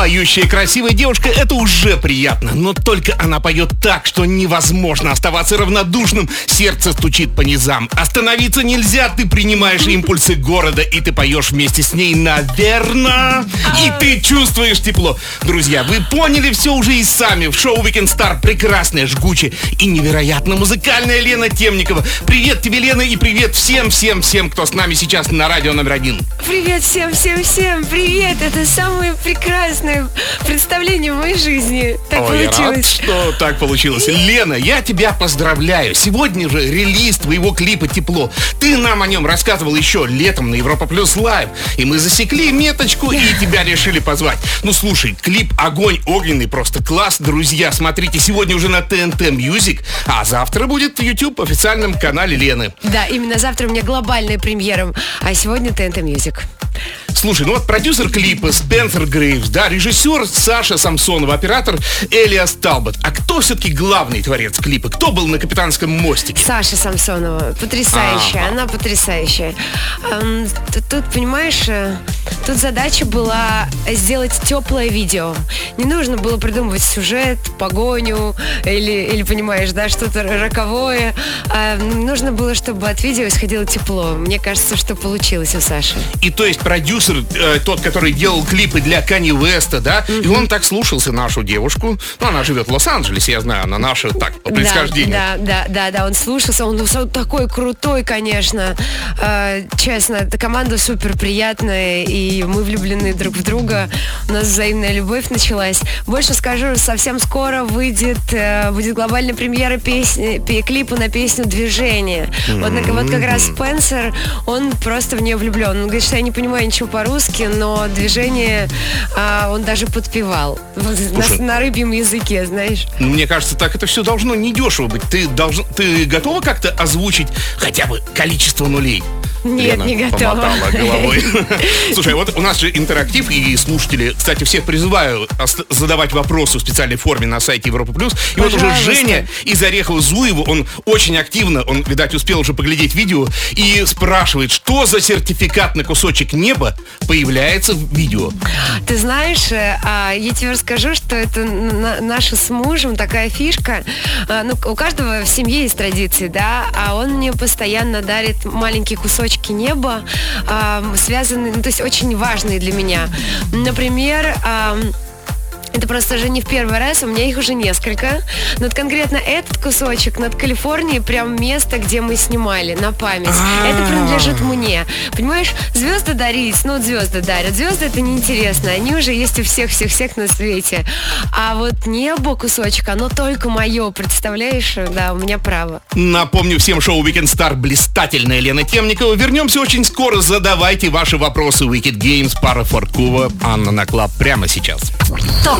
Поющая красивая девушка — это уже приятно, но только она поет так, что невозможно оставаться равнодушным, сердце стучит по низам. Остановиться нельзя, ты принимаешь импульсы города, и ты поешь вместе с ней, наверное, и ты чувствуешь тепло. Друзья, вы поняли все уже и сами. В шоу Weekend Star прекрасная, жгучая и невероятно музыкальная Лена Темникова. Привет тебе, Лена, и привет всем-всем-всем, кто с нами сейчас на радио номер один. Привет всем, всем, всем, привет! Это самое прекрасное представление в моей жизни. Так Ой, я рад, получилось. что так получилось. Лена, я тебя поздравляю. Сегодня же релиз твоего клипа «Тепло». Ты нам о нем рассказывал еще летом на Европа Плюс Лайв. И мы засекли меточку и тебя решили позвать. Ну, слушай, клип «Огонь огненный» просто класс. Друзья, смотрите, сегодня уже на ТНТ Music, а завтра будет в YouTube официальном канале Лены. Да, именно завтра у меня глобальная премьера, а сегодня ТНТ Music. Слушай, ну вот продюсер клипа Спенсер Грейвс, да, режиссер Саша Самсонова, оператор Элиас Талбот. А кто все-таки главный творец клипа? Кто был на капитанском мостике? Саша Самсонова, потрясающая, Ага. она потрясающая. Эм, т- Тут, понимаешь, э, тут задача была сделать теплое видео. Не нужно было придумывать сюжет, погоню или, или понимаешь, да, что-то роковое. А, нужно было, чтобы от видео исходило тепло. Мне кажется, что получилось у Саши. И то есть продюсер, э, тот, который делал клипы для Кани Веста, да, и он так слушался нашу девушку. Ну, она живет в Лос-Анджелесе, я знаю, она наша, так, по происхождению. Да, да, да, да, он слушался, он ну, такой крутой, конечно. Э, честно, эта команда супер приятная, и мы влюблены друг в друга. У нас взаимная любовь началась. Больше скажу, совсем скоро выйдет, э, будет глобальная премьера песни, пе- клипа на песню «Движение». Вот, на- вот как раз Спенсер, он просто в нее влюблен. Он говорит, что я не понимаю ничего по-русски, но движение а, он даже подпевал. Слушай. на, на рыбьем языке, знаешь. Мне кажется, так это все должно недешево быть. Ты, должен, ты готова как-то озвучить хотя бы количество нулей? Нет, Лена не готова. помотала головой. Слушай, вот у нас же интерактив, и слушатели, кстати, всех призываю задавать вопросы в специальной форме на сайте Европа Плюс. И вот уже. Женя из Орехова-Зуева, он очень активно, он, видать, успел уже поглядеть видео, и спрашивает, что за сертификат на кусочек неба появляется в видео. Ты знаешь, э, а, я тебе расскажу, что это на- наша с мужем такая фишка. А, Ну, у каждого в семье есть традиции, да, а он мне постоянно дарит маленькие кусочки неба, а, связанные, ну, то есть очень важные для меня. Например, это просто же не в первый раз, у меня их уже несколько. Но вот конкретно этот кусочек над Калифорнией прям место, где мы снимали, на память. Это принадлежит мне. Понимаешь, звезды дарить, ну вот звезды дарят. Звезды это неинтересно, они уже есть у всех-всех-всех на свете. А вот небо кусочек, оно только мое, представляешь? Да, у меня право. Напомню всем шоу Weekend Star блистательная Лена Темникова. Вернемся очень скоро. Задавайте ваши вопросы. Wicked Games, пара Фаркова, Анна Наклаб прямо сейчас. Ток.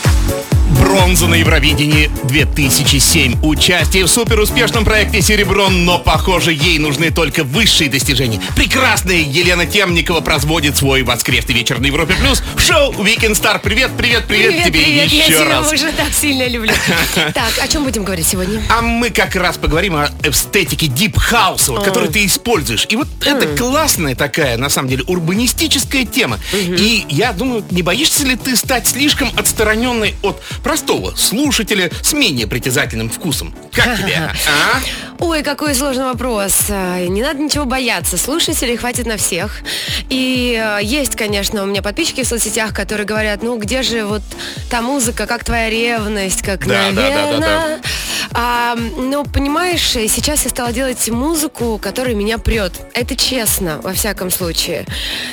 Бронза на Евровидении 2007. Участие в суперуспешном проекте «Серебро», но, похоже, ей нужны только высшие достижения. Прекрасная Елена Темникова производит свой воскресный вечер на Европе+. плюс в шоу Weekend Star. Привет, привет, привет, тебе привет, я еще тебя раз. уже так сильно люблю. Так, о чем будем говорить сегодня? А мы как раз поговорим о эстетике дип хауса, вот, который ты используешь. И вот это классная такая, на самом деле, урбанистическая тема. И я думаю, не боишься ли ты стать слишком отстраненной от простого слушателя с менее притязательным вкусом? Как тебе? а? Ой, какой сложный вопрос. Не надо ничего бояться. Слушателей хватит на всех. И э, есть, конечно, у меня подписчики в соцсетях, которые говорят, ну где же вот та музыка, как твоя ревность, как, Да, да, да, да, да. А, ну, понимаешь, сейчас я стала делать музыку, которая меня прет. Это честно, во всяком случае.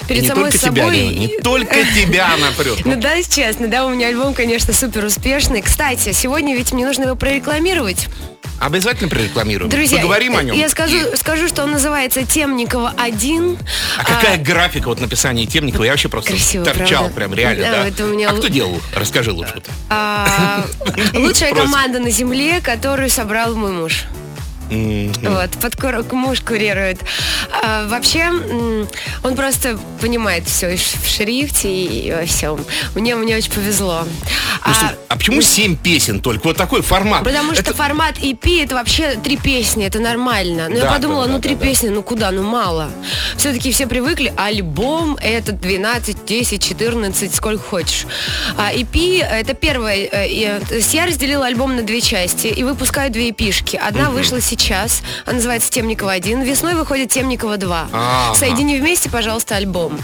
Перед Не самой только тебя, собой. Лена, не только тебя она прет. Ну да, честно, да, у меня альбом, конечно, супер успешный. Кстати, сегодня ведь мне нужно его прорекламировать. Обязательно прорекламируем. Друзья, Поговорим о э, нем. Я скажу, И- скажу, что он называется Темникова 1. А какая графика вот написания Темникова? Я вообще просто Красиво, торчал правда? прям реально, Да, да. это у меня А кто делал? Расскажи лучше. А, лучшая команда на земле, которую собрал мой муж. Вот, под муж курирует. А, вообще, он просто понимает все в шрифте и во всем. Мне, мне очень повезло. Ну, А, а почему 7 песен только? Вот такой формат. Потому что Это- формат EP это вообще три песни, это нормально. Но я Да, подумала, да, ну да, три да, да. песни, ну куда, ну мало. Все-таки все привыкли, альбом это 12, 10, 14, сколько хочешь. А EP это первое. э, э, То есть я разделила альбом на две части и выпускаю две эпишки. Одна вышла сейчас, она называется Темникова 1. Весной выходит Темникова 2. Ага. Соедини вместе, пожалуйста, альбом.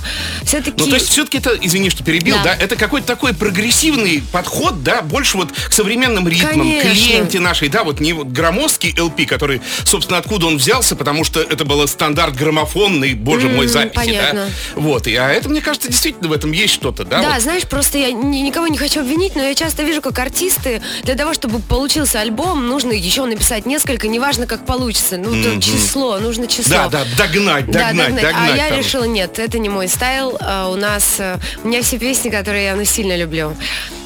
Все-таки... Ну, то есть, все-таки это, извини, что перебил, Да. да, это какой-то такой прогрессивный подход, да, больше вот к современным ритмам, Конечно. к ленте нашей, да, вот не вот громоздкий LP, который, собственно, откуда он взялся, потому что это был стандарт граммофонный, боже мой, М, записи, понятно. да. Вот, и, а это, мне кажется, действительно в этом есть что-то, да? Да, вот. знаешь, просто я ни- никого не хочу обвинить, но я часто вижу, как артисты для того, чтобы получился альбом, нужно еще написать несколько, неважно, как получится. Ну, то число, нужно число. Да, да, догнать, Да, догнать, догнать. А я там. решила, нет, это не мой style. А, у нас, э, у меня все песни, которые я ну, сильно люблю.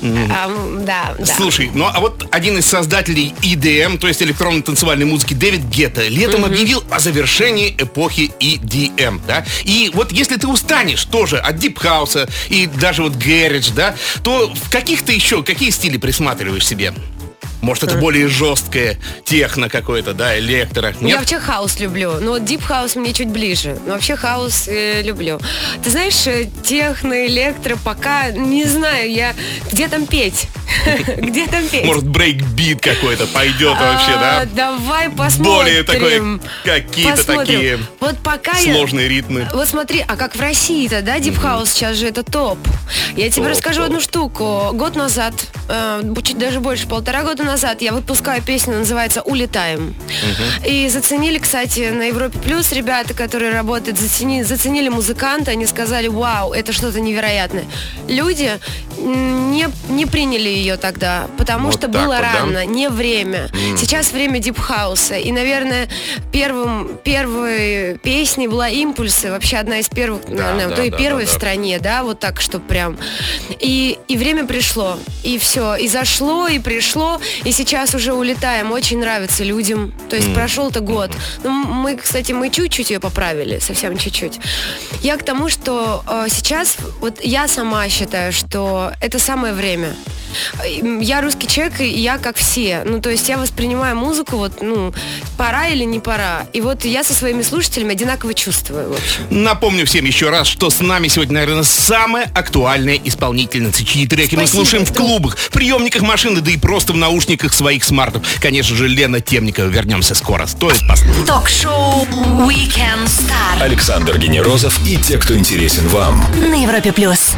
А, м, да, да. Слушай, ну а вот один из создателей EDM, то есть электронной танцевальной музыки, Дэвид Гетта, летом объявил о завершении эпохи EDM, да? И вот если ты устанешь тоже от дипхауса и даже вот garage, да, то в каких-то еще, какие стили присматриваешь себе? Может, это более жесткое техно какое-то, да, электро? Я Нет? вообще хаус люблю. Но вот дип хаус мне чуть ближе. Но вообще хаус э, люблю. Ты знаешь, э, техно, электро, пока не знаю, я где там петь? Где там петь? Может, брейкбит какой-то пойдет вообще, А, да? Давай посмотрим. Более такой, какие-то такие Вот пока я... Сложные ритмы. Вот смотри, а как в России-то, да, дипхаус сейчас же это топ. Я тебе расскажу одну штуку. Год назад, э, чуть даже больше, полтора года назад, я выпускаю песню, называется «Улетаем». И заценили, кстати, на Европе Плюс ребята, которые работают, зацени- заценили музыканта, они сказали, вау, это что-то невероятное. Люди не, не приняли ее тогда, потому Вот что было вот, да? рано, не время. Сейчас время дипхауса. И, наверное, первым, первой песней была «Импульсы». Вообще одна из первых, наверное, да, то и да, первой да, в да. стране, да, вот так, что прям. И, и время пришло. И все. И зашло, и пришло. И сейчас уже улетаем. Очень нравится людям. То есть прошел-то год. Ну, мы, кстати, мы чуть-чуть ее поправили. Совсем чуть-чуть. Я к тому, что э, сейчас, вот я сама считаю, что это самое время. Я русский человек, и я как все. Ну, то есть я воспринимаю музыку, вот, ну, пора или не пора. И вот я со своими слушателями одинаково чувствую, в общем. Напомню всем еще раз, что с нами сегодня, наверное, самая актуальная исполнительница, чьи треки мы Спасибо, слушаем в клубах, в приемниках машины, да и просто в наушниках своих смартов. Конечно же, Лена Темникова. Вернемся скоро. Стоит послушать. Ток-шоу Weekend Star Александр Генерозов и те, кто интересен вам. на Европе плюс.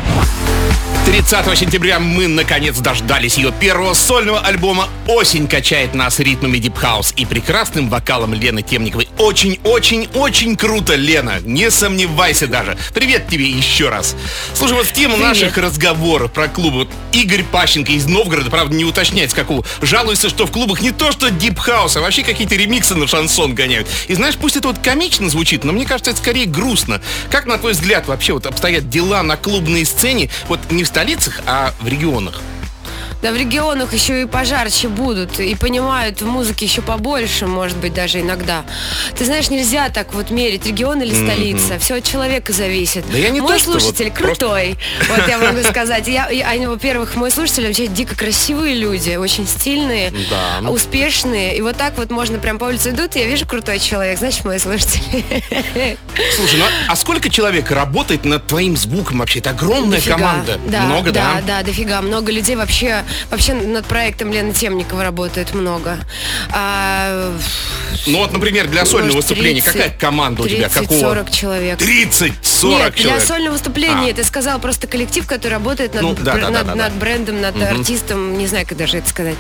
30 сентября мы наконец дождались ее первого сольного альбома «Осень качает нас ритмами дипхаус» и прекрасным вокалом Лены Темниковой. Очень-очень-очень круто, Лена. Не сомневайся даже. Привет тебе еще раз. Слушай, вот в тему Привет. наших разговоров про клубы. Вот Игорь Пащенко из Новгорода, правда, не уточняет с какого, жалуется, что в клубах не то что дипхаус, а вообще какие-то ремиксы на шансон гоняют. И знаешь, пусть это вот комично звучит, но мне кажется, это скорее грустно. Как, на твой взгляд, вообще вот обстоят дела на клубной сцене, вот не в столицах, а в регионах? Да в регионах еще и пожарче будут, и понимают в музыке еще побольше, может быть, даже иногда. Ты знаешь, нельзя так вот мерить, регион или столица. Все от человека зависит. Да я не мой то, что вот слушатель просто- крутой. Вот я могу сказать. Я, я- они, во-первых, мой слушатель вообще дико красивые люди, очень стильные, Да. успешные. И вот так вот можно прям по улице идут, и я вижу крутой человек, значит, мой слушатель. Слушай, ну а сколько человек работает над твоим звуком вообще? Это огромная Дофига. команда. Да, Много, да? да? Да, дофига. Много людей вообще, вообще над проектом Лены Темникова работает много. А, Ну вот, например, для сольного может, выступления 30, какая команда у тебя? 30, Какого? 40 человек. 30, 40 Нет, человек. для сольного выступления А. ты сказал просто коллектив, который работает над, Ну, да, бр- да, да, над, да, над да. брендом, над артистом, не знаю, как даже это сказать.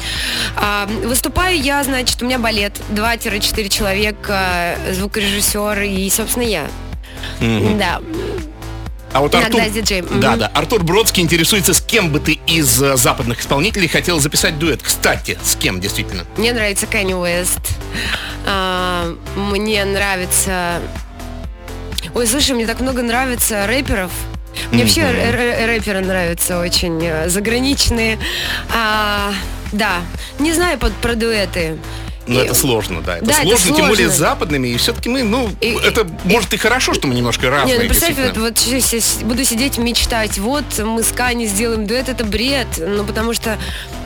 А, выступаю я, значит, у меня балет, 2-4 человека, звукорежиссер и, собственно, я. Да. А вот Иногда Артур. Мгм. да, да, Артур Бродский интересуется, с кем бы ты из э, западных исполнителей хотел записать дуэт. Кстати, с кем действительно? Мне нравится Кенни Уэст. А, мне нравится... Ой, слушай, мне так много нравится рэперов. Мне вообще р- р- рэперы нравятся очень э, заграничные. А, да, не знаю под, про дуэты. Но это сложно, да. Это Да, это сложно, тем более с сложно. западными. И все-таки мы, ну, И- это может и хорошо, что мы немножко разные. Не, ну представь, вот, вот буду сидеть мечтать, вот мы с Кани сделаем дуэт, это бред, ну потому что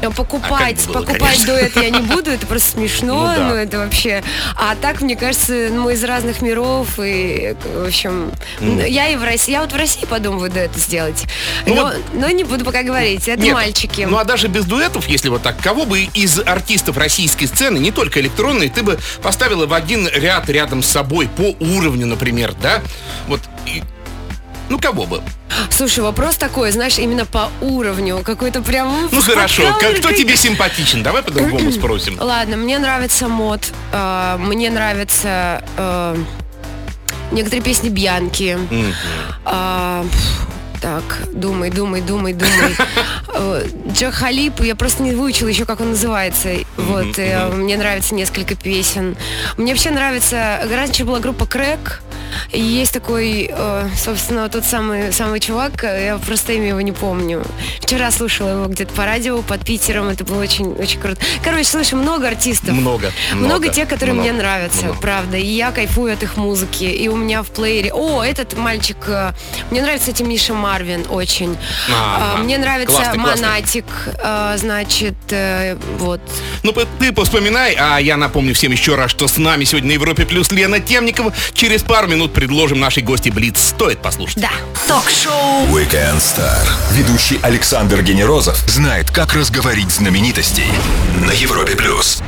э, покупать, А как бы было, покупать конечно. дуэт я не буду, это просто смешно, Ну да. ну это вообще. А так, мне кажется, ну, мы из разных миров, и, в общем, я и в России, я вот в России подумываю дуэт сделать, Ну но, вот- но не буду пока говорить, это Нет, мальчики. Ну а даже без дуэтов, если вот так, кого бы из артистов российской сцены, не только электронной, ты бы поставила в один ряд рядом с собой по уровню, например, да? Вот. и- ну кого бы? Слушай, вопрос такой, знаешь, именно по уровню, какой-то прям... Ну хорошо, как, кто тебе симпатичен? Давай по-другому спросим. Ладно, мне нравится мод, э, мне нравятся э, некоторые песни Бьянки. А, пф, так, думай, думай, думай, думай. Э, Джо Халип, я просто не выучила еще, как он называется. Вот, э, мне нравится несколько песен. Мне вообще нравится, раньше была группа Крэк, и есть такой, э, собственно, тот самый, самый чувак, я просто имя его не помню. Вчера слушала его где-то по радио под Питером, это было очень, очень круто. Короче, слышу много артистов. Много, Много, много, тех, которые много, мне нравятся, много. правда. И я кайфую от их музыки. И у меня в плеере... О, этот мальчик... Мне нравится, кстати, Миша Марвин очень. Ага. А, Мне нравится Классный, классный. Монатик. э, Значит, э, вот. Ну, ты поспоминай, а я напомню всем еще раз, что с нами сегодня на Европе Плюс Лена Темникова. Через пару минут предложим нашей гости Блиц. Стоит послушать. Да. Ток-шоу Weekend Star. Ведущий Александр Генерозов знает, как разговорить знаменитостей на Европе плюс.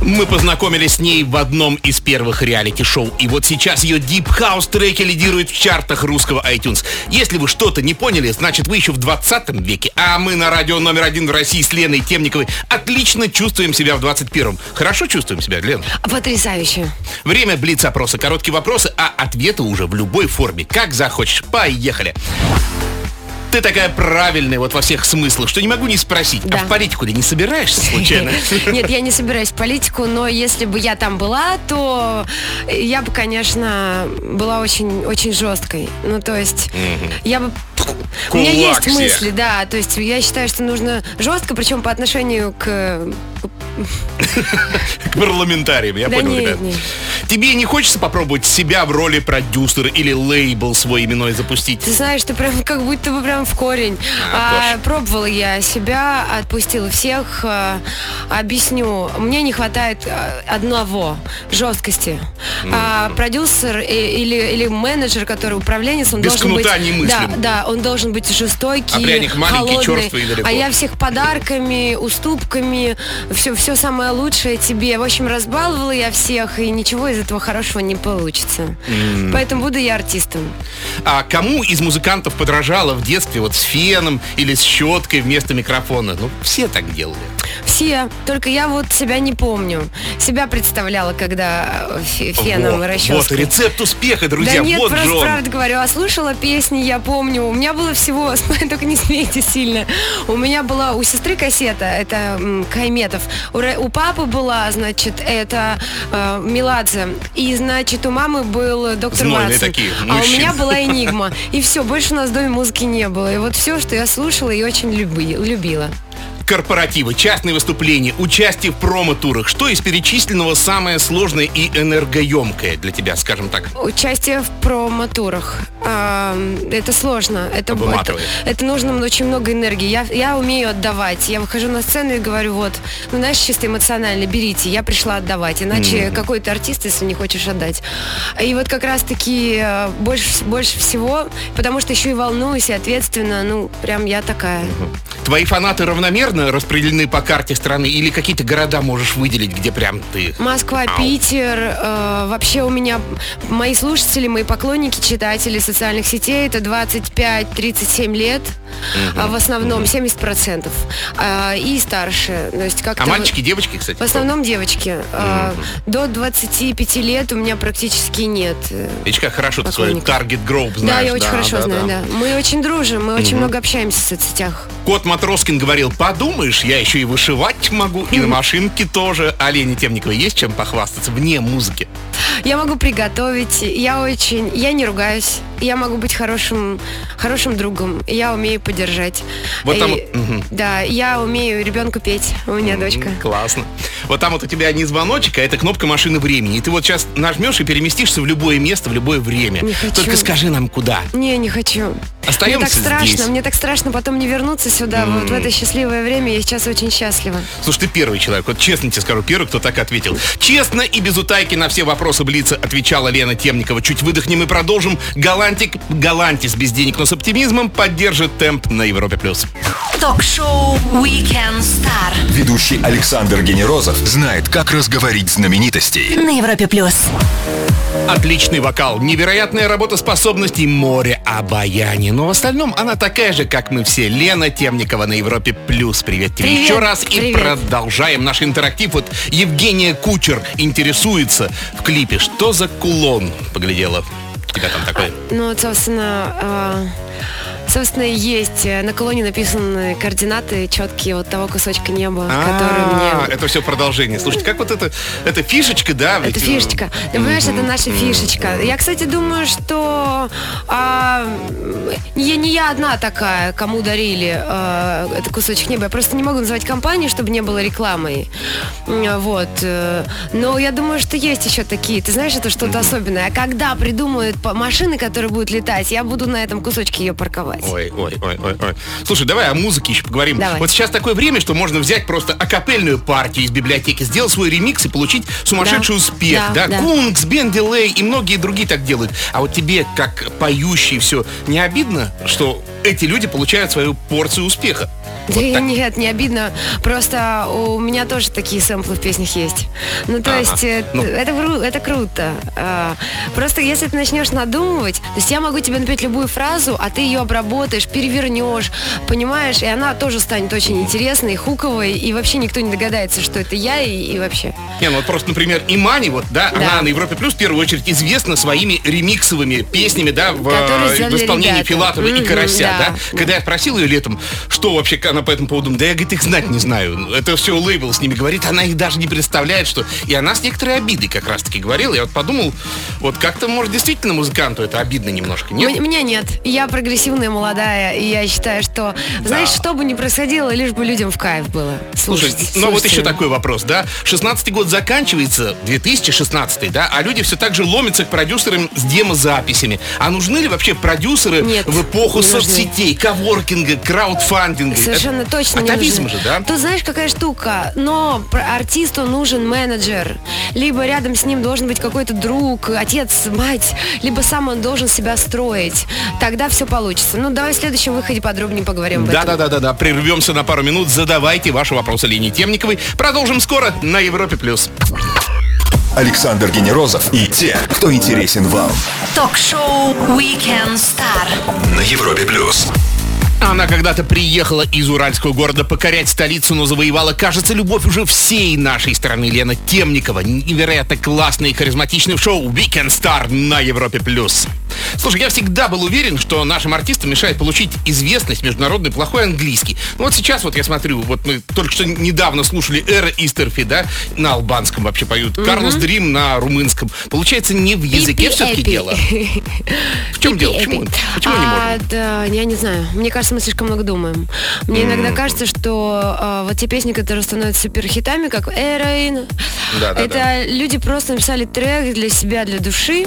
Мы познакомились с ней в одном из первых реалити-шоу. И вот сейчас ее Deep House треки лидируют в чартах русского iTunes. Если вы что-то не поняли, значит вы еще в 20 веке. А мы на радио номер один в России с Леной Темниковой отлично чувствуем себя в 21-м. Хорошо чувствуем себя, Лен? Потрясающе. Время блиц-опроса. Короткие вопросы, а ответы уже в любой форме. Как захочешь. Поехали. Ты такая правильная вот во всех смыслах, что не могу не спросить. Да. А в политику ты не собираешься случайно? Нет, я не собираюсь в политику, но если бы я там была, то я бы, конечно, была очень, очень жесткой. Ну, то есть, я бы... У меня есть всех. мысли, да. То есть я считаю, что нужно жестко, причем по отношению к... К парламентариям, я Да понял, нет, ребят. нет. Тебе не хочется попробовать себя в роли продюсера или лейбл свой именной запустить? Ты знаешь, ты прям как будто бы прям в корень. А, А, пробовала я себя, отпустила всех. а, объясню, мне не хватает а, одного жесткости. А, продюсер и- или, или менеджер, который управленец, он Без должен быть. Да, да, он должен быть жестокий, А пряник маленький, холодный. А я всех подарками, уступками, все, все самое лучшее тебе. В общем, разбаловала я всех, и ничего из этого хорошего не получится. Поэтому буду я артистом. А кому из музыкантов подражала в детстве вот с феном или с щеткой вместо микрофона? Ну, все так делали. Все, только я вот себя не помню. Себя представляла, когда э, фе- феном вот, расческой. вот рецепт успеха, друзья. да нет, вот просто Джон. правда говорю, а слушала песни, я помню. У меня было всего, только не смейте сильно. У меня была у сестры кассета, это м, Кайметов. У, у папы была, значит, это э, Меладзе. И, значит, у мамы был доктор Знойные Ватсон. такие а у мужчины. меня была Энигма. И все, больше у нас в доме музыки не было. И вот все, что я слушала и очень люби- любила. Корпоративы, частные выступления, участие в промо-турах. Что из перечисленного самое сложное и энергоемкое для тебя, скажем так? Участие в промо-турах. Это сложно. Это, это, это нужно очень много энергии. Я, я умею отдавать. Я выхожу на сцену и говорю, вот, ну, знаешь, чисто эмоционально, берите, я пришла отдавать. Иначе какой ты артист, если не хочешь отдать. И вот как раз-таки э, больше, больше всего, потому что еще и волнуюсь, и ответственно, ну, прям я такая. Твои фанаты равномерно распределены по карте страны или какие-то города можешь выделить, где прям ты... Москва, Ау. Питер. э, вообще у меня мои слушатели, мои поклонники, читатели социальных сетей это 25-37 лет. а в основном 70%. а, и старше. То есть как-то А мальчики, девочки, кстати? В основном девочки. А, До 25 лет у меня практически нет. э, Видишь, как хорошо ты свой поклонников. Target Group Да, знаешь. я очень хорошо знаю, да. Мы очень дружим, мы очень много общаемся в соцсетях. Кот Матроскин говорил, подумаешь, я еще и вышивать могу, и на машинке тоже. А Лене Темниковой есть чем похвастаться вне музыки? Я могу приготовить. Я очень... Я не ругаюсь. Я могу быть хорошим, хорошим другом. Я умею поддержать. Вот там И- мгм. Да, я умею ребенку петь. У меня дочка. Классно. Вот там вот у тебя не звоночек, а это кнопка машины времени. И ты вот сейчас нажмешь и переместишься в любое место, в любое время. Не хочу. Только скажи нам, куда. Не, не хочу. Остаемся мне так страшно, здесь. мне так страшно потом не вернуться сюда. Вот в это счастливое время я сейчас очень счастлива. Слушай, ты первый человек, вот честно тебе скажу, первый, кто так ответил. Честно и без утайки на все вопросы Блица отвечала Лена Темникова. Чуть выдохнем и продолжим. Галантик, Галантис без денег, но с оптимизмом поддержит темп на Европе+. плюс. Ток-шоу Weekend Star Ведущий Александр Генерозов знает, как разговорить знаменитостей. на Европе плюс. Отличный вокал, невероятная работоспособность и море обаяния. Но в остальном она такая же, как мы все. Лена Темникова на Европе+. плюс. Привет тебе Привет, еще раз. И привет. продолжаем наш интерактив. Вот Евгения Кучер интересуется в клипе. Что за кулон? Поглядела. У тебя там такой. Ну, вот, собственно, а, собственно, есть. э, На колонне написаны координаты четкие вот того кусочка неба, который А, мне... Это все продолжение. Слушайте, как вот это, эта фишечка, да? Это э, фишечка. Ты понимаешь, это наша фишечка. Я, кстати, думаю, что а, я не я одна такая, кому дарили а, этот кусочек неба. Я просто не могу называть компанию, чтобы не было рекламой. М, Вот. э, Но я думаю, что есть еще такие. Ты знаешь, это что-то особенное. А когда придумают машины, которые будут летать, я буду на этом кусочке ее парковать. Ой, ой, ой, ой, ой. Слушай, давай о музыке еще поговорим. Давай. Вот сейчас такое время, что можно взять просто акапельную партию из библиотеки, сделать свой ремикс и получить сумасшедший Да. успех. Да, Да, да. Кункс, Бен Дилей и многие другие так делают. А вот тебе, как поющий, все, не обидно, что эти люди получают свою порцию успеха? Да нет, не обидно. Просто у меня тоже такие сэмплы в песнях есть. Ну, то Ага. есть, э, Ну. это, это круто. А, Просто если ты начнешь надумывать, то есть я могу тебе напеть любую фразу, а ты ее обработаешь, перевернешь, понимаешь, и она тоже станет очень интересной, хуковой, и вообще никто не догадается, что это я, и, и вообще. Не, ну вот просто, например, Имани, вот, да, Да. она на Европе Плюс в первую очередь известна своими ремиксовыми песнями, да, в, э, в исполнении ребята. Филатова и Мгм, Карася, да, да. да. Когда я спросил ее летом, что вообще она по этому поводу, да я, говорит, их знать не знаю. Это все лейбл с ними говорит, она их даже не представляет, что... И она с некоторой обидой как раз-таки говорила. Я вот подумал, вот как-то, может, действительно музыканту это обидно немножко, нет? Мне нет. Я прогрессивная, молодая, и я считаю, что, знаешь, что бы ни происходило, лишь бы людям в кайф было. Слушай, Слушать, ну вот слушать еще такой вопрос, да? 16-й год заканчивается, 2016 да? А люди все так же ломятся к продюсерам с демозаписями. А нужны ли вообще продюсеры Нет, в эпоху соцсетей, коворкинга, краудфандинга? Совершенно Это точно не атовизм нужны. же, да? Тут знаешь, какая штука, но артисту нужен менеджер, либо рядом с ним должен быть какой-то друг, отец, мать, либо сам он должен себя строить. Тогда все получится. Ну, давай в следующем выходе подробнее поговорим об этом. Да-да-да-да-да, прервемся на пару минут, задавайте ваши вопросы Лене Темниковой. Продолжим скоро на Европе+. плюс. Александр Генерозов и те, кто интересен вам. Ток-шоу Weekend Star На Европе плюс. Она когда-то приехала из уральского города покорять столицу, но завоевала, кажется, любовь уже всей нашей страны. Лена Темникова. Невероятно классный и харизматичный в шоу Weekend Star на Европе+. плюс. Слушай, я всегда был уверен, что нашим артистам мешает получить известность международный плохой английский. Ну вот сейчас вот я смотрю, вот мы только что недавно слушали Эра Истерфи, да, на албанском вообще поют, Карлос Дрим на румынском. Получается, не в языке все-таки дело. В чем дело? Почему, почему не А, можем? я не знаю. Мне кажется, мы слишком много думаем. Мне иногда кажется, что а, вот те песни, которые становятся суперхитами, как Эроин, это люди просто написали трек для себя, для души,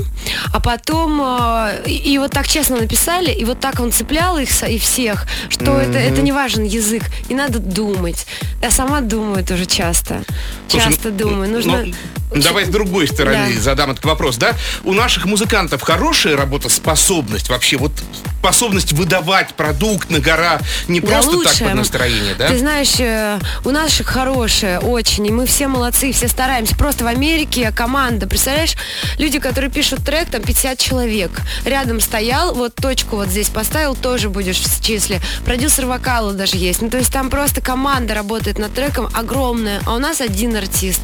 а потом а, и, и вот так честно написали, и вот так он цеплял их и всех, что это, это не важен язык, не надо думать. Я сама думаю тоже часто. Слушай, часто ну, думаю. Нужно... ну, Давай с другой стороны Да. задам этот вопрос, да? У наших музыкантов хорошая работоспособность вообще, вот способность выдавать продукт на гора не Да просто так лучше. под настроение, да? Ты знаешь, э, у наших хорошие очень, и мы все молодцы, все стараемся. Просто в Америке команда, представляешь, люди, которые пишут трек, там 50 человек. Рядом стоял, вот точку вот здесь поставил, тоже будешь в числе. Продюсер вокала даже есть. Ну, то есть там просто команда работает над треком огромная, а у нас один артист.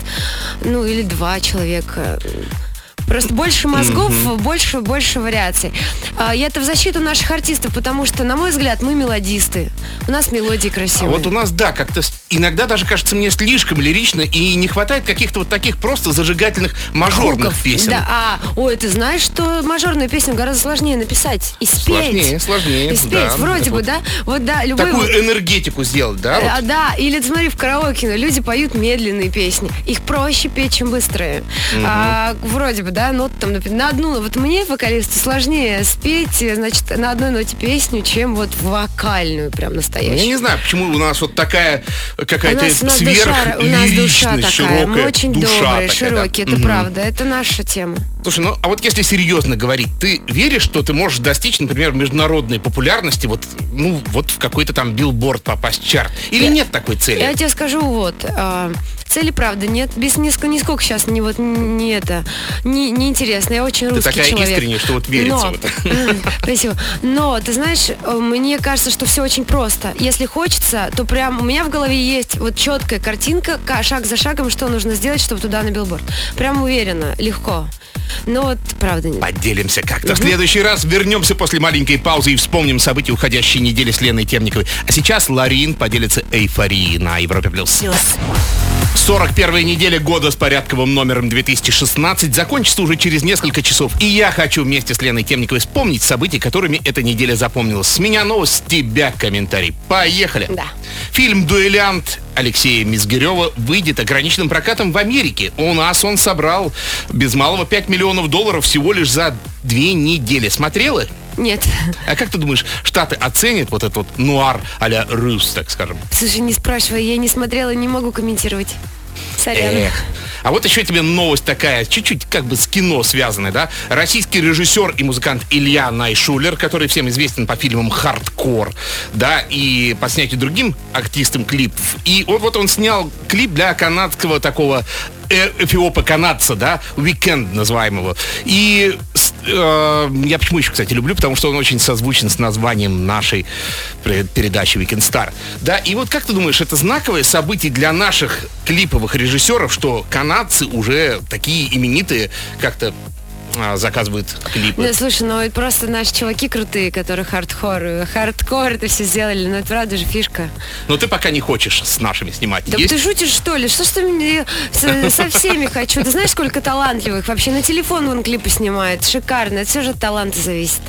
Ну, или два человека. Просто больше мозгов, больше, больше вариаций. А, и это в защиту наших артистов, потому что, на мой взгляд, мы мелодисты. У нас мелодии А красивые. вот у нас, да, как-то иногда даже кажется мне слишком лирично, и не хватает каких-то вот таких просто зажигательных мажорных Хуков. песен. Да, а, ой, ты знаешь, что мажорную песню гораздо сложнее написать и спеть. Сложнее, сложнее, И спеть, да. вроде бы, вот. да? Вот, да, любой... Такую энергетику сделать, да? вот? А, да, или смотри в караоке, ну, люди поют медленные песни. Их проще петь, чем быстрые. А, вроде бы, да, нот там например, на одну. Вот мне, вокалисту, сложнее спеть, э, значит, на одной ноте песню, чем вот вокальную, прям Я настоящую. не знаю, почему у нас вот такая какая-то у нас душа, у нас душа такая, мы широкая очень душа добрые, такая, да. широкие, это Мгм. правда, это наша тема. Слушай, ну а вот если серьезно говорить, ты веришь, что ты можешь достичь, например, международной популярности, вот, ну, вот в какой-то там билборд попасть в чарт? Или Я- нет такой цели? Я тебе скажу, вот, а, цели, правда, нет, без нисколько, нисколько сейчас не вот не это, не, не интересно. Я очень русский такая человек. искренняя, что вот верится Но, в это. Спасибо. Но, ты знаешь, э, мне кажется, что все очень просто. Если хочется, то прям у меня в голове есть вот четкая картинка, ка- шаг за шагом, что нужно сделать, чтобы туда на билборд. Прям уверенно, легко. Но вот, правда, нет. Поделимся как-то. В следующий раз вернемся после маленькой паузы и вспомним события уходящей недели с Леной Темниковой. А сейчас Ларин поделится эйфорией на Европе+. плюс. Плюс. 41 неделя года с порядковым номером 2016 закончится уже через несколько часов. И я хочу вместе с Леной Темниковой вспомнить события, которыми эта неделя запомнилась. С меня новость, с тебя комментарий. Поехали. Да. Фильм «Дуэлянт» Алексея Мизгирева выйдет ограниченным прокатом в Америке. У нас он собрал без малого 5 миллионов долларов всего лишь за две недели. Смотрела? Нет. А как ты думаешь, Штаты оценят вот этот вот нуар а-ля Рус, так скажем? Слушай, не спрашивай, я не смотрела, не могу комментировать. Сорян. Эх. А вот еще тебе новость такая, чуть-чуть как бы с кино связанная, да? Российский режиссер и музыкант Илья Найшулер, который всем известен по фильмам «Хардкор», да, и по снятию другим артистам клипов. И вот, вот он снял клип для канадского такого э- эфиопа-канадца, да, «Weeknd» называемого. И э, я почему еще, кстати, люблю, потому что он очень созвучен с названием нашей передачи «Weekend Star». Да, и вот как ты думаешь, это знаковое событие для наших клиповых режиссеров, что канадцы уже такие именитые как-то заказывают клипы? Ну, слушай, ну это просто наши чуваки крутые, которые хардкор, э, хардкор это все сделали, ну это правда же фишка. Но ты пока не хочешь с нашими снимать. Да Есть? ты шутишь, что ли? Что ж ты мне со всеми хочу? Ты знаешь, сколько талантливых? Вообще на телефон вон клипы снимает. Шикарно. Это все же от таланта зависит.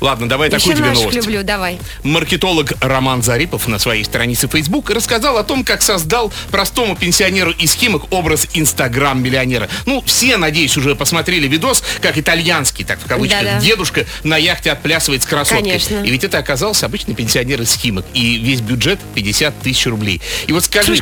Ладно, давай Еще такую тебе новость. люблю, давай. Маркетолог Роман Зарипов на своей странице Facebook рассказал о том, как создал простому пенсионеру из Химок образ Инстаграм-миллионера. Ну, все, надеюсь, уже посмотрели видос, как итальянский, так в кавычках, Да-да. дедушка на яхте отплясывает с красоткой. Конечно. И ведь это оказался обычный пенсионер из Химок. И весь бюджет 50 тысяч рублей. И вот скажи,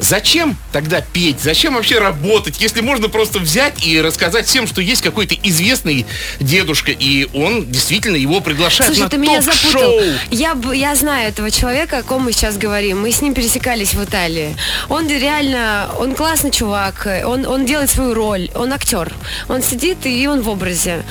зачем тогда петь? Зачем вообще работать, если можно просто взять и рассказать всем, что есть какой-то известный дедушка, и он действительно его приглашает Слушай, на ты меня запутал. Я, я знаю этого человека, о ком мы сейчас говорим. Мы с ним пересекались в Италии. Он реально, он классный чувак, он, он делает свою роль, он актер. Он сидит и он в образе.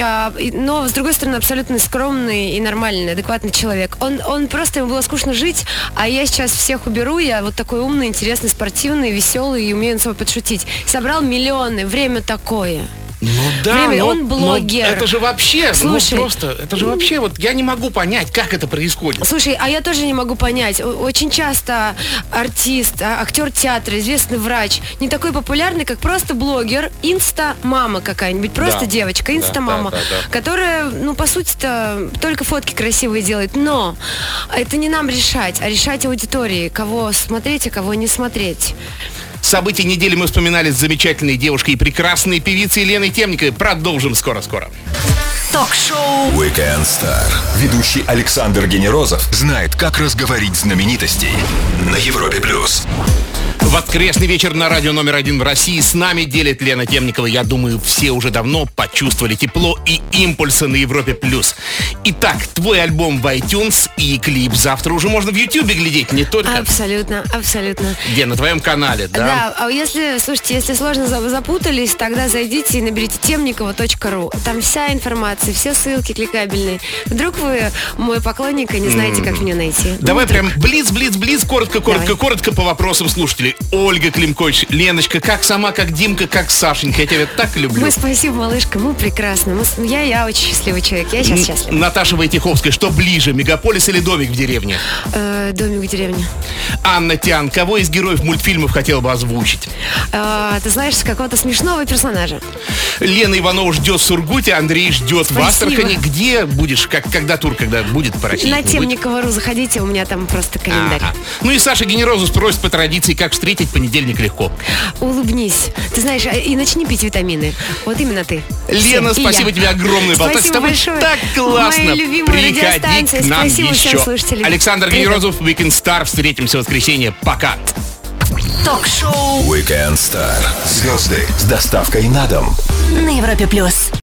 А, но, с другой стороны, абсолютно скромный и нормальный, адекватный человек. Он, он просто, ему было скучно жить, а я сейчас всех уберу, я вот такой умный, интересный, спортивный, веселый и умею над собой подшутить. Собрал миллионы, время такое. Ну да, Время, но- он блогер. это же вообще, Слушай. ну просто, это же вообще, вот я не могу понять, как это происходит. Слушай, а я тоже не могу понять. Очень часто артист, а- актер театра, известный врач, не такой популярный, как просто блогер, инста-мама какая-нибудь, просто Да. девочка, инста-мама, да, да, да. которая, ну, по сути-то, только фотки красивые делает. Но это не нам решать, а решать аудитории, кого смотреть, а кого не смотреть. События недели мы вспоминали с замечательной девушкой и прекрасной певицей Еленой Темниковой. Продолжим скоро-скоро. Ток-шоу Weekend Star. Ведущий Александр Генерозов знает, как разговорить знаменитостей на Европе+. плюс. Воскресный вечер на радио номер один в России. С нами делит Лена Темникова. Я думаю, все уже давно почувствовали тепло и импульсы на Европе+. плюс. Итак, твой альбом в iTunes и клип завтра уже можно в Ютубе глядеть, не только Абсолютно, абсолютно. где, на твоем канале, да? Да, а если, слушайте, если сложно за- запутались, тогда зайдите и наберите темникова.ру. Там вся информация, все ссылки кликабельные. Вдруг вы мой поклонник и не знаете, как меня найти. Давай Ну, прям блиц, блиц, блиц, коротко, коротко, Давай. коротко по вопросам слушателей. Ольга Климкович, Леночка, как сама, как Димка, как Сашенька. Я тебя так люблю. Мы спасибо, малышка, мы прекрасны. Мы с- я, я очень счастливый человек. Я сейчас Н- счастлива. Наташа Войтиховская, что ближе, мегаполис или домик в деревне? Э, домик в деревне. Анна Тян, кого из героев мультфильмов хотела бы озвучить? Э, ты знаешь, какого-то смешного персонажа. Лена Иванова ждет в Сургуте, Андрей ждет в Спасибо. Астрахани. Где будешь, как, когда тур, когда будет по России? На Будет? темникову.ру заходите, у меня там просто календарь. Ага. Ну и Саша Генерозус просит по традиции, как встретить понедельник легко. Улыбнись. Ты знаешь, а- и начни пить витамины. Вот именно ты. Лена, Всем. Спасибо тебе огромное. Болтать с Спасибо тобой большое. так классно. Моя любимая Приходи к нам Спасибо еще. Александр. Генерозов, Weekend Star. Встретимся в воскресенье. Пока. Ток-шоу Weekend Star. Звезды с доставкой на дом. на Европе плюс.